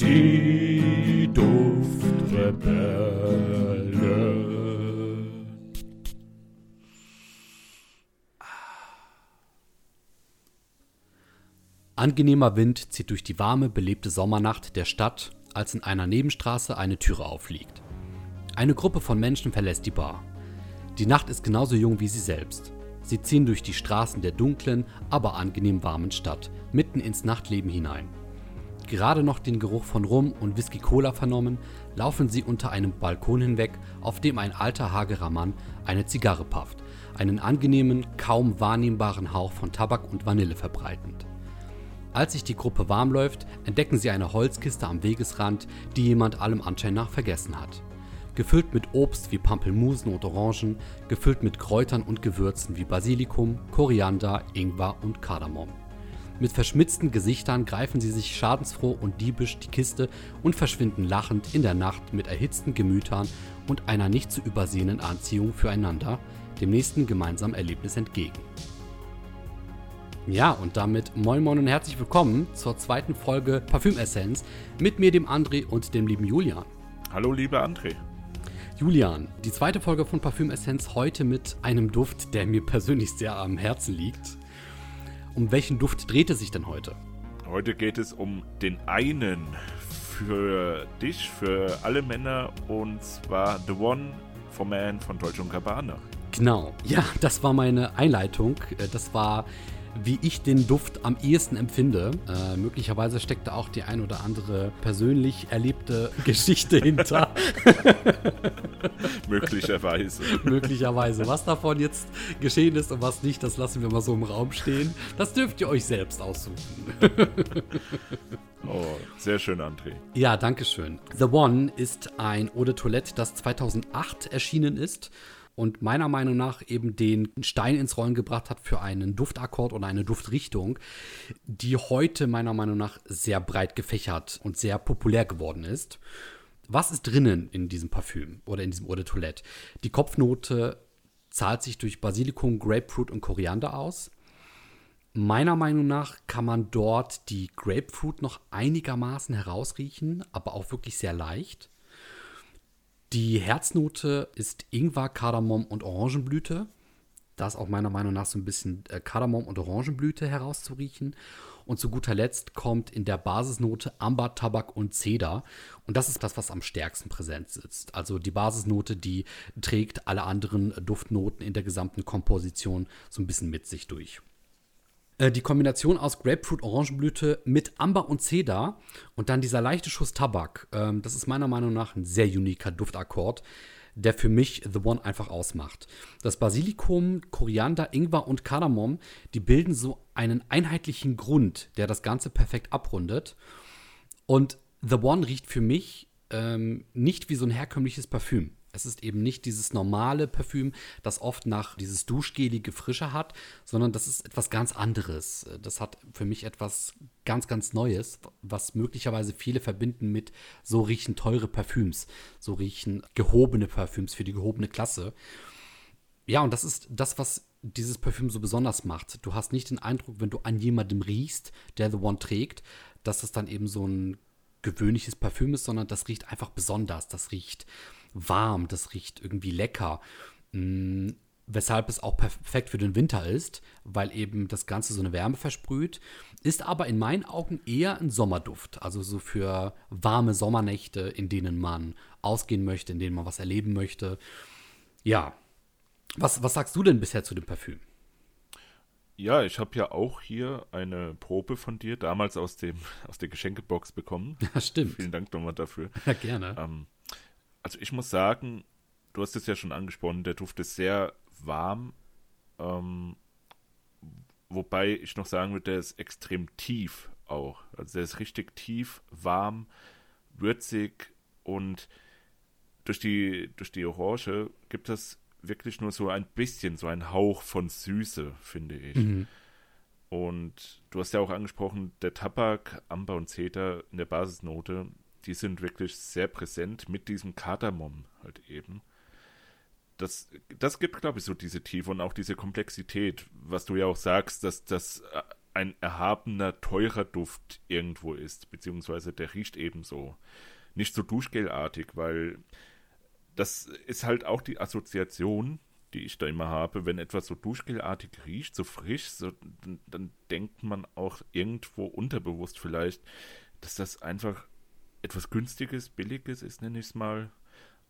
Die Duftrebellen. Angenehmer Wind zieht durch die warme, belebte Sommernacht der Stadt, als in einer Nebenstraße eine Türe aufliegt. Eine Gruppe von Menschen verlässt die Bar. Die Nacht ist genauso jung wie sie selbst. Sie ziehen durch die Straßen der dunklen, aber angenehm warmen Stadt, mitten ins Nachtleben hinein. Gerade noch den Geruch von Rum und Whisky Cola vernommen, laufen sie unter einem Balkon hinweg, auf dem ein alter hagerer Mann eine Zigarre pafft, einen angenehmen, kaum wahrnehmbaren Hauch von Tabak und Vanille verbreitend. Als sich die Gruppe warm läuft, entdecken sie eine Holzkiste am Wegesrand, die jemand allem Anschein nach vergessen hat. Gefüllt mit Obst wie Pampelmusen und Orangen, gefüllt mit Kräutern und Gewürzen wie Basilikum, Koriander, Ingwer und Kardamom. Mit verschmitzten Gesichtern greifen sie sich schadensfroh und diebisch die Kiste und verschwinden lachend in der Nacht mit erhitzten Gemütern und einer nicht zu übersehenden Anziehung füreinander, dem nächsten gemeinsamen Erlebnis entgegen. Ja, und damit moin moin und herzlich willkommen zur zweiten Folge Parfümessenz mit mir, dem André und dem lieben Julian. Hallo, lieber André. Julian, die zweite Folge von Parfümessenz heute mit einem Duft, der mir persönlich sehr am Herzen liegt. Um welchen Duft dreht es sich denn heute? Heute geht es um den einen für dich, für alle Männer und zwar The One for Man von Dolce Gabbana. Genau, ja, das war meine Einleitung. Äh, das war wie ich den Duft am ehesten empfinde. Äh, möglicherweise steckt da auch die ein oder andere persönlich erlebte Geschichte hinter. möglicherweise. möglicherweise. Was davon jetzt geschehen ist und was nicht, das lassen wir mal so im Raum stehen. Das dürft ihr euch selbst aussuchen. Oh, sehr schön, André. Ja, danke schön. The One ist ein Eau de Toilette, das 2008 erschienen ist und meiner Meinung nach eben den Stein ins Rollen gebracht hat für einen Duftakkord oder eine Duftrichtung, die heute meiner Meinung nach sehr breit gefächert und sehr populär geworden ist. Was ist drinnen in diesem Parfüm oder in diesem Eau de Toilette? Die Kopfnote zahlt sich durch Basilikum, Grapefruit und Koriander aus. Meiner Meinung nach kann man dort die Grapefruit noch einigermaßen herausriechen, aber auch wirklich sehr leicht. Die Herznote ist Ingwer, Kardamom und Orangenblüte. Da ist auch meiner Meinung nach so ein bisschen äh, Kardamom und Orangenblüte herauszuriechen. Und zu guter Letzt kommt in der Basisnote Amber, Tabak und Zeder. Und das ist das, was am stärksten präsent sitzt. Also die Basisnote, die trägt alle anderen Duftnoten in der gesamten Komposition so ein bisschen mit sich durch. Äh, die Kombination aus Grapefruit, Orangenblüte mit Amber und Cedar und dann dieser leichte Schuss Tabak, ähm, das ist meiner Meinung nach ein sehr uniker Duftakkord, der für mich The One einfach ausmacht. Das Basilikum, Koriander, Ingwer und Kardamom, die bilden so einen einheitlichen Grund, der das Ganze perfekt abrundet. Und The One riecht für mich ähm, nicht wie so ein herkömmliches Parfüm. Es ist eben nicht dieses normale Parfüm, das oft nach dieses duschgelige Frische hat, sondern das ist etwas ganz anderes. Das hat für mich etwas ganz, ganz Neues, was möglicherweise viele verbinden mit so riechen teure Parfüms, so riechen gehobene Parfüms für die gehobene Klasse. Ja, und das ist das, was dieses Parfüm so besonders macht. Du hast nicht den Eindruck, wenn du an jemandem riechst, der The One trägt, dass das dann eben so ein gewöhnliches Parfüm ist, sondern das riecht einfach besonders. Das riecht warm, das riecht irgendwie lecker. Mm, weshalb es auch perfekt für den Winter ist, weil eben das Ganze so eine Wärme versprüht, ist aber in meinen Augen eher ein Sommerduft. Also so für warme Sommernächte, in denen man ausgehen möchte, in denen man was erleben möchte. Ja. Was, was sagst du denn bisher zu dem Parfüm? Ja, ich habe ja auch hier eine Probe von dir, damals aus, dem, aus der Geschenkebox bekommen. Ja, stimmt. Vielen Dank nochmal dafür. Ja, gerne. Ähm, also ich muss sagen, du hast es ja schon angesprochen, der Duft ist sehr warm. Ähm, wobei ich noch sagen würde, der ist extrem tief auch. Also der ist richtig tief, warm, würzig und durch die, durch die Orange gibt es wirklich nur so ein bisschen, so ein Hauch von Süße, finde ich. Mhm. Und du hast ja auch angesprochen, der Tabak, Amber und Zeta in der Basisnote, die sind wirklich sehr präsent mit diesem Kardamom halt eben. Das, das gibt, glaube ich, so diese Tiefe und auch diese Komplexität, was du ja auch sagst, dass das ein erhabener, teurer Duft irgendwo ist, beziehungsweise der riecht ebenso. Nicht so duschgelartig, weil das ist halt auch die Assoziation, die ich da immer habe, wenn etwas so duschgelartig riecht, so frisch, so, dann, dann denkt man auch irgendwo unterbewusst vielleicht, dass das einfach etwas Günstiges, Billiges ist, nenne ich es mal.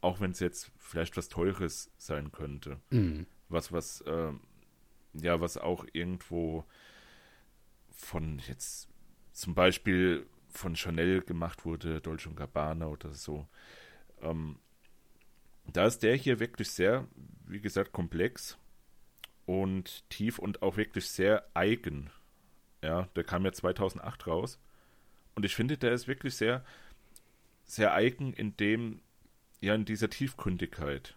Auch wenn es jetzt vielleicht was Teures sein könnte. Mhm. Was, was, äh, ja, was auch irgendwo von jetzt zum Beispiel von Chanel gemacht wurde, Dolce Gabbana oder so. Ähm, da ist der hier wirklich sehr, wie gesagt, komplex und tief und auch wirklich sehr eigen. Ja, der kam ja 2008 raus. Und ich finde, der ist wirklich sehr, sehr eigen in dem, ja, in dieser Tiefgründigkeit.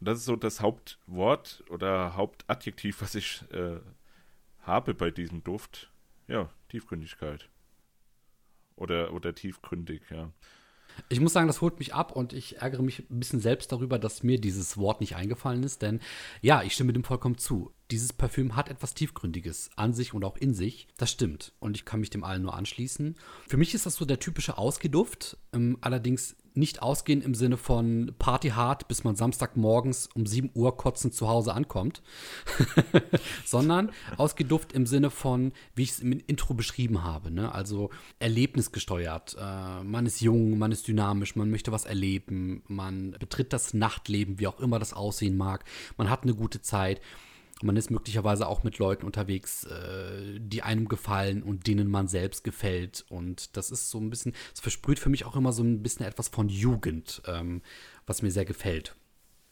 Und das ist so das Hauptwort oder Hauptadjektiv, was ich äh, habe bei diesem Duft. Ja, Tiefgründigkeit. Oder, oder tiefgründig, ja. Ich muss sagen, das holt mich ab und ich ärgere mich ein bisschen selbst darüber, dass mir dieses Wort nicht eingefallen ist, denn ja, ich stimme dem vollkommen zu. Dieses Parfüm hat etwas Tiefgründiges an sich und auch in sich. Das stimmt. Und ich kann mich dem allen nur anschließen. Für mich ist das so der typische Ausgeduft. Ähm, allerdings nicht ausgehen im Sinne von Party hard, bis man Samstagmorgens um 7 Uhr kotzend zu Hause ankommt, sondern ausgeduft im Sinne von, wie ich es im Intro beschrieben habe, ne? also erlebnisgesteuert. Äh, man ist jung, man ist dynamisch, man möchte was erleben, man betritt das Nachtleben, wie auch immer das aussehen mag, man hat eine gute Zeit. Man ist möglicherweise auch mit Leuten unterwegs, äh, die einem gefallen und denen man selbst gefällt. Und das ist so ein bisschen, es versprüht für mich auch immer so ein bisschen etwas von Jugend, ähm, was mir sehr gefällt.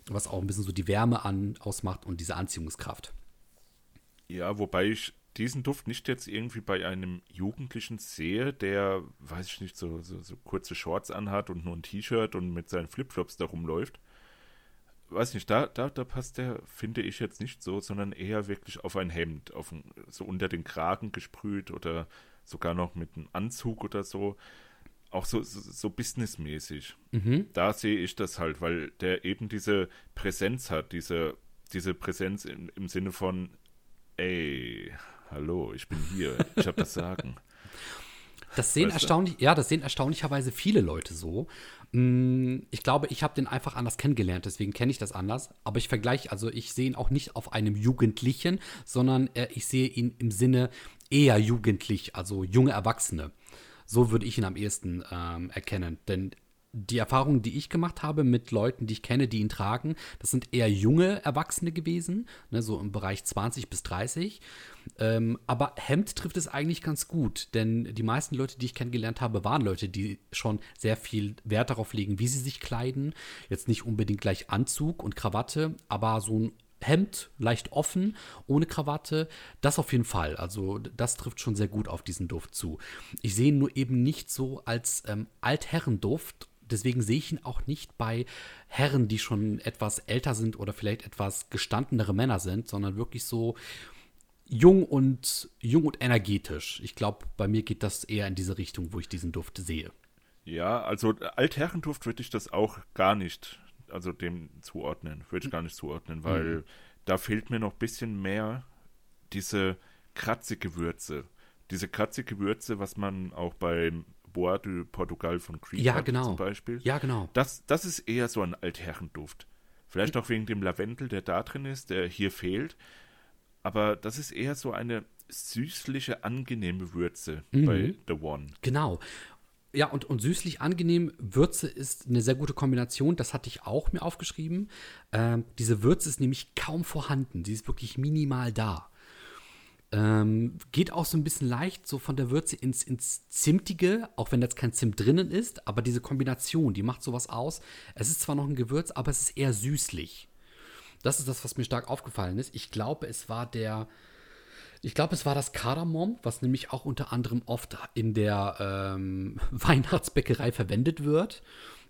Was auch ein bisschen so die Wärme an, ausmacht und diese Anziehungskraft. Ja, wobei ich diesen Duft nicht jetzt irgendwie bei einem Jugendlichen sehe, der, weiß ich nicht, so, so, so kurze Shorts anhat und nur ein T-Shirt und mit seinen Flipflops da rumläuft weiß nicht, da, da, da passt der, finde ich jetzt nicht so, sondern eher wirklich auf ein Hemd, auf ein, so unter den Kragen gesprüht oder sogar noch mit einem Anzug oder so. Auch so, so, so businessmäßig. Mhm. Da sehe ich das halt, weil der eben diese Präsenz hat, diese, diese Präsenz im, im Sinne von, ey, hallo, ich bin hier, ich habe das Sagen. Das sehen weißt erstaunlich, ja, das sehen erstaunlicherweise viele Leute so. Mm, ich glaube, ich habe den einfach anders kennengelernt, deswegen kenne ich das anders. Aber ich vergleiche, also ich sehe ihn auch nicht auf einem Jugendlichen, sondern äh, ich sehe ihn im Sinne eher jugendlich, also junge Erwachsene. So würde ich ihn am ehesten ähm, erkennen. Denn die Erfahrungen, die ich gemacht habe mit Leuten, die ich kenne, die ihn tragen, das sind eher junge Erwachsene gewesen, ne, so im Bereich 20 bis 30. Ähm, aber Hemd trifft es eigentlich ganz gut, denn die meisten Leute, die ich kennengelernt habe, waren Leute, die schon sehr viel Wert darauf legen, wie sie sich kleiden. Jetzt nicht unbedingt gleich Anzug und Krawatte, aber so ein Hemd, leicht offen, ohne Krawatte, das auf jeden Fall. Also das trifft schon sehr gut auf diesen Duft zu. Ich sehe ihn nur eben nicht so als ähm, Altherrenduft deswegen sehe ich ihn auch nicht bei Herren, die schon etwas älter sind oder vielleicht etwas gestandenere Männer sind, sondern wirklich so jung und jung und energetisch. Ich glaube, bei mir geht das eher in diese Richtung, wo ich diesen Duft sehe. Ja, also Altherrenduft würde ich das auch gar nicht, also dem zuordnen, würde ich gar nicht zuordnen, weil mhm. da fehlt mir noch ein bisschen mehr diese kratzige Würze. Diese kratzige Würze, was man auch beim Boa de Portugal von Creed ja, genau. zum Beispiel. Ja, genau. Das, das ist eher so ein Altherrenduft. Vielleicht auch wegen dem Lavendel, der da drin ist, der hier fehlt. Aber das ist eher so eine süßliche, angenehme Würze mhm. bei The One. Genau. Ja, und, und süßlich angenehm, Würze ist eine sehr gute Kombination. Das hatte ich auch mir aufgeschrieben. Ähm, diese Würze ist nämlich kaum vorhanden. Sie ist wirklich minimal da. Ähm, geht auch so ein bisschen leicht so von der Würze ins, ins Zimtige, auch wenn jetzt kein Zimt drinnen ist, aber diese Kombination, die macht sowas aus. Es ist zwar noch ein Gewürz, aber es ist eher süßlich. Das ist das, was mir stark aufgefallen ist. Ich glaube, es war der, ich glaube, es war das Kardamom, was nämlich auch unter anderem oft in der ähm, Weihnachtsbäckerei verwendet wird.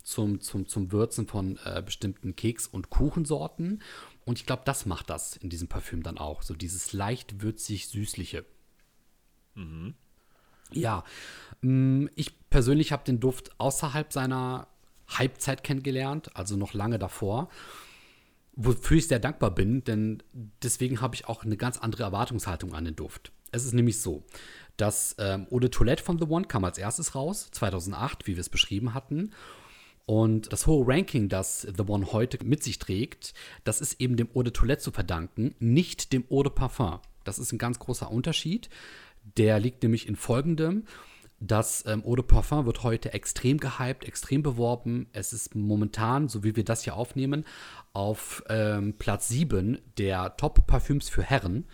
Zum, zum, zum Würzen von äh, bestimmten Keks- und Kuchensorten. Und ich glaube, das macht das in diesem Parfüm dann auch. So dieses leicht würzig-süßliche. Mhm. Ja, mm, ich persönlich habe den Duft außerhalb seiner Halbzeit kennengelernt, also noch lange davor. Wofür ich sehr dankbar bin, denn deswegen habe ich auch eine ganz andere Erwartungshaltung an den Duft. Es ist nämlich so, das ähm, Eau de Toilette von The One kam als erstes raus, 2008, wie wir es beschrieben hatten. Und das hohe Ranking, das The One heute mit sich trägt, das ist eben dem Eau de Toilette zu verdanken, nicht dem Eau de Parfum. Das ist ein ganz großer Unterschied. Der liegt nämlich in folgendem. Das ähm, Eau de Parfum wird heute extrem gehypt, extrem beworben. Es ist momentan, so wie wir das hier aufnehmen, auf ähm, Platz 7 der Top-Parfüms für Herren.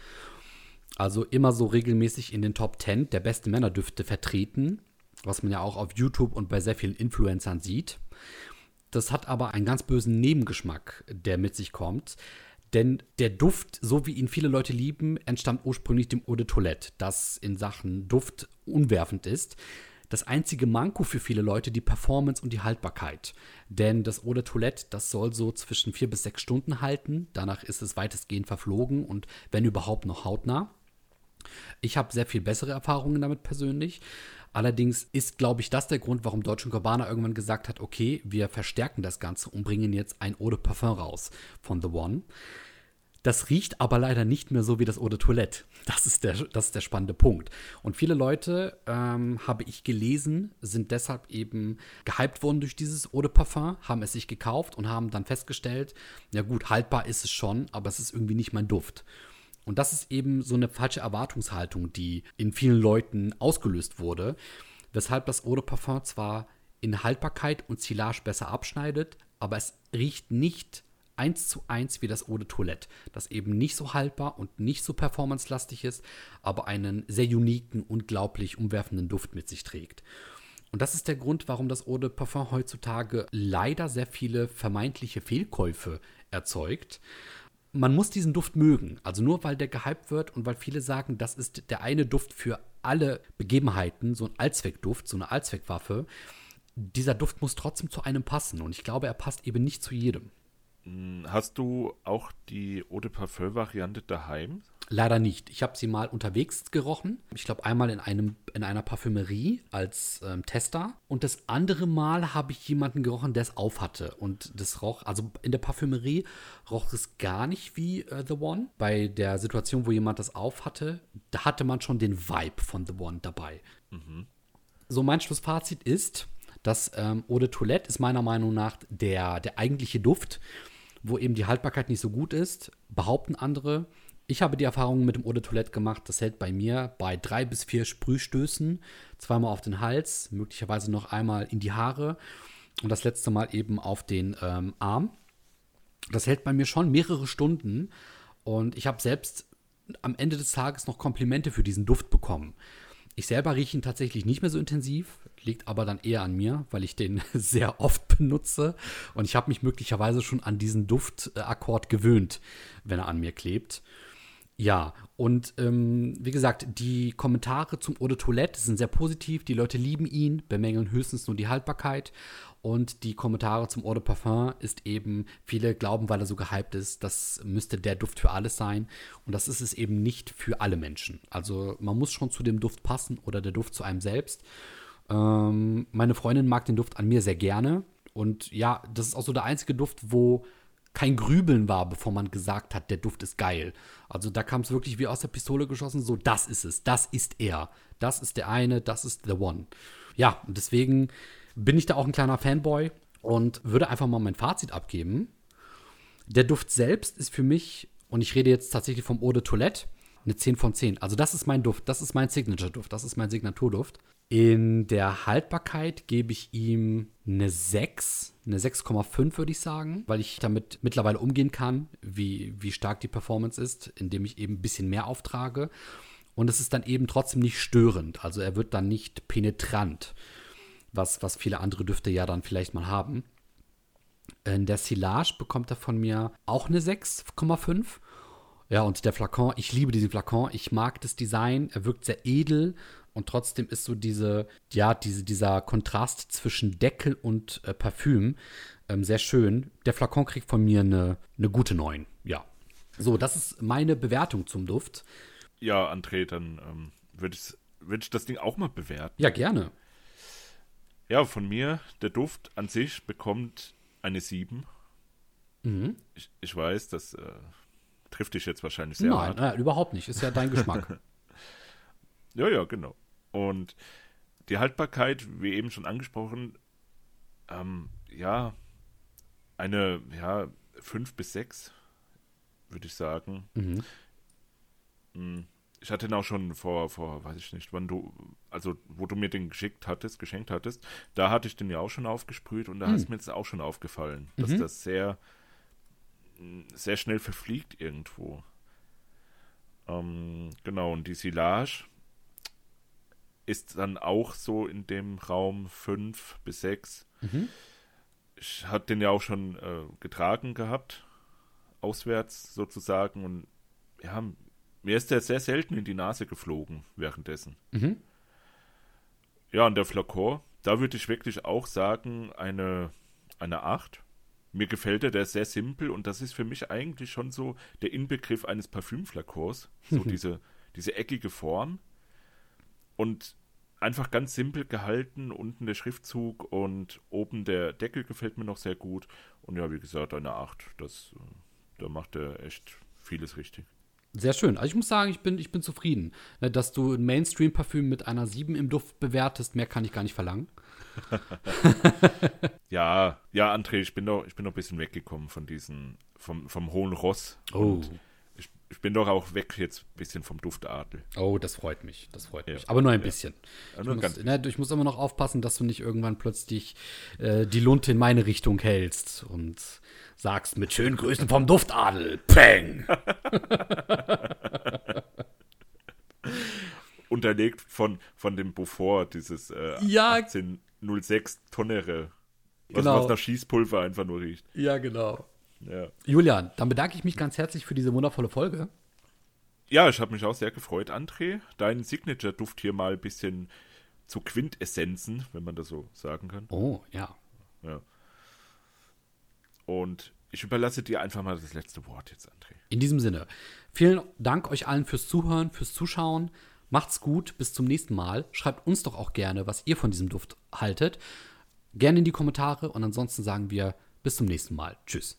Also immer so regelmäßig in den Top 10 der besten Männerdüfte vertreten, was man ja auch auf YouTube und bei sehr vielen Influencern sieht. Das hat aber einen ganz bösen Nebengeschmack, der mit sich kommt. Denn der Duft, so wie ihn viele Leute lieben, entstammt ursprünglich dem Eau de Toilette, das in Sachen Duft unwerfend ist. Das einzige Manko für viele Leute die Performance und die Haltbarkeit. Denn das Eau de Toilette, das soll so zwischen vier bis sechs Stunden halten. Danach ist es weitestgehend verflogen und wenn überhaupt noch hautnah. Ich habe sehr viel bessere Erfahrungen damit persönlich. Allerdings ist, glaube ich, das der Grund, warum Deutsche Gabbana irgendwann gesagt hat, okay, wir verstärken das Ganze und bringen jetzt ein Eau de Parfum raus von The One. Das riecht aber leider nicht mehr so wie das Eau de Toilette. Das ist der, das ist der spannende Punkt. Und viele Leute, ähm, habe ich gelesen, sind deshalb eben gehypt worden durch dieses Eau de Parfum, haben es sich gekauft und haben dann festgestellt, ja gut, haltbar ist es schon, aber es ist irgendwie nicht mein Duft. Und das ist eben so eine falsche Erwartungshaltung, die in vielen Leuten ausgelöst wurde, weshalb das Eau de Parfum zwar in Haltbarkeit und Silage besser abschneidet, aber es riecht nicht eins zu eins wie das Eau de Toilette, das eben nicht so haltbar und nicht so performancelastig ist, aber einen sehr uniken, unglaublich umwerfenden Duft mit sich trägt. Und das ist der Grund, warum das Eau de Parfum heutzutage leider sehr viele vermeintliche Fehlkäufe erzeugt man muss diesen Duft mögen. Also nur weil der gehypt wird und weil viele sagen, das ist der eine Duft für alle Begebenheiten, so ein Allzweckduft, so eine Allzweckwaffe. Dieser Duft muss trotzdem zu einem passen und ich glaube, er passt eben nicht zu jedem. Hm, hast du auch die Eau de Parfum-Variante daheim? Leider nicht. Ich habe sie mal unterwegs gerochen. Ich glaube einmal in, einem, in einer Parfümerie als ähm, Tester. Und das andere Mal habe ich jemanden gerochen, der es aufhatte. Und das roch, also in der Parfümerie roch es gar nicht wie äh, The One. Bei der Situation, wo jemand das aufhatte, da hatte man schon den Vibe von The One dabei. Mhm. So, mein Schlussfazit ist, dass ähm, Eau de Toilette ist meiner Meinung nach der, der eigentliche Duft, wo eben die Haltbarkeit nicht so gut ist, behaupten andere ich habe die Erfahrung mit dem Eau de Toilette gemacht, das hält bei mir bei drei bis vier Sprühstößen, zweimal auf den Hals, möglicherweise noch einmal in die Haare und das letzte Mal eben auf den ähm, Arm. Das hält bei mir schon mehrere Stunden und ich habe selbst am Ende des Tages noch Komplimente für diesen Duft bekommen. Ich selber rieche ihn tatsächlich nicht mehr so intensiv, liegt aber dann eher an mir, weil ich den sehr oft benutze und ich habe mich möglicherweise schon an diesen Duftakkord gewöhnt, wenn er an mir klebt. Ja, und ähm, wie gesagt, die Kommentare zum Eau de Toilette sind sehr positiv. Die Leute lieben ihn, bemängeln höchstens nur die Haltbarkeit. Und die Kommentare zum Eau de Parfum ist eben, viele glauben, weil er so gehypt ist, das müsste der Duft für alles sein. Und das ist es eben nicht für alle Menschen. Also man muss schon zu dem Duft passen oder der Duft zu einem selbst. Ähm, meine Freundin mag den Duft an mir sehr gerne. Und ja, das ist auch so der einzige Duft, wo kein Grübeln war, bevor man gesagt hat, der Duft ist geil. Also da kam es wirklich wie aus der Pistole geschossen, so das ist es, das ist er, das ist der eine, das ist the one. Ja, und deswegen bin ich da auch ein kleiner Fanboy und würde einfach mal mein Fazit abgeben. Der Duft selbst ist für mich, und ich rede jetzt tatsächlich vom Eau de Toilette, eine 10 von 10. Also das ist mein Duft, das ist mein Signature-Duft, das ist mein Signaturduft. In der Haltbarkeit gebe ich ihm eine 6, eine 6,5 würde ich sagen, weil ich damit mittlerweile umgehen kann, wie, wie stark die Performance ist, indem ich eben ein bisschen mehr auftrage. Und es ist dann eben trotzdem nicht störend, also er wird dann nicht penetrant, was, was viele andere Düfte ja dann vielleicht mal haben. In der Silage bekommt er von mir auch eine 6,5. Ja, und der Flakon, ich liebe diesen Flakon. Ich mag das Design. Er wirkt sehr edel und trotzdem ist so diese, ja, diese, dieser Kontrast zwischen Deckel und äh, Parfüm ähm, sehr schön. Der Flakon kriegt von mir eine, eine gute 9, ja. So, das ist meine Bewertung zum Duft. Ja, André, dann ähm, würde ich, würd ich das Ding auch mal bewerten. Ja, gerne. Ja, von mir, der Duft an sich bekommt eine 7. Mhm. Ich, ich weiß, das äh, trifft dich jetzt wahrscheinlich sehr Nein, hart. Nein, überhaupt nicht. Ist ja dein Geschmack. Ja, ja, genau. Und die Haltbarkeit, wie eben schon angesprochen, ähm, ja, eine, ja, fünf bis sechs, würde ich sagen. Mhm. Hm, ich hatte ihn auch schon vor, vor, weiß ich nicht, wann du, also wo du mir den geschickt hattest, geschenkt hattest, da hatte ich den ja auch schon aufgesprüht und da mhm. ist mir jetzt auch schon aufgefallen, dass mhm. das sehr, sehr schnell verfliegt irgendwo. Ähm, genau, und die Silage ist dann auch so in dem Raum 5 bis 6. Mhm. Ich hatte den ja auch schon äh, getragen gehabt, auswärts sozusagen. Und ja, mir ist der sehr selten in die Nase geflogen währenddessen. Mhm. Ja, und der Flakon, da würde ich wirklich auch sagen, eine, eine 8. Mir gefällt er, der ist sehr simpel und das ist für mich eigentlich schon so der Inbegriff eines Parfümflakons. So diese, diese eckige Form und einfach ganz simpel gehalten. Unten der Schriftzug und oben der Deckel gefällt mir noch sehr gut. Und ja, wie gesagt, eine 8. Das, äh, da macht er echt vieles richtig. Sehr schön. Also ich muss sagen, ich bin, ich bin zufrieden, ne, dass du ein Mainstream-Parfüm mit einer 7 im Duft bewertest. Mehr kann ich gar nicht verlangen. ja, ja, André, ich bin doch, ich bin doch ein bisschen weggekommen von diesen, vom, vom hohen Ross. Oh. Und ich, bin doch auch weg jetzt ein bisschen vom Duftadel. Oh, das freut mich. Das freut ja. mich. Aber nur ein ja. bisschen. Ja, nur ich, muss, ne, ich muss immer noch aufpassen, dass du nicht irgendwann plötzlich äh, die Lunte in meine Richtung hältst und sagst mit schönen Grüßen vom Duftadel. Peng! Unterlegt von, von dem Beaufort, dieses äh, ja, 1806 Tonnere. Was, genau. was nach Schießpulver einfach nur riecht. Ja, genau. Ja. Julian, dann bedanke ich mich ganz herzlich für diese wundervolle Folge. Ja, ich habe mich auch sehr gefreut, André, deinen Signature-Duft hier mal ein bisschen zu Quintessenzen, wenn man das so sagen kann. Oh, ja. Ja. Und ich überlasse dir einfach mal das letzte Wort jetzt, André. In diesem Sinne, vielen Dank euch allen fürs Zuhören, fürs Zuschauen. Macht's gut, bis zum nächsten Mal. Schreibt uns doch auch gerne, was ihr von diesem Duft haltet. Gerne in die Kommentare und ansonsten sagen wir bis zum nächsten Mal. Tschüss.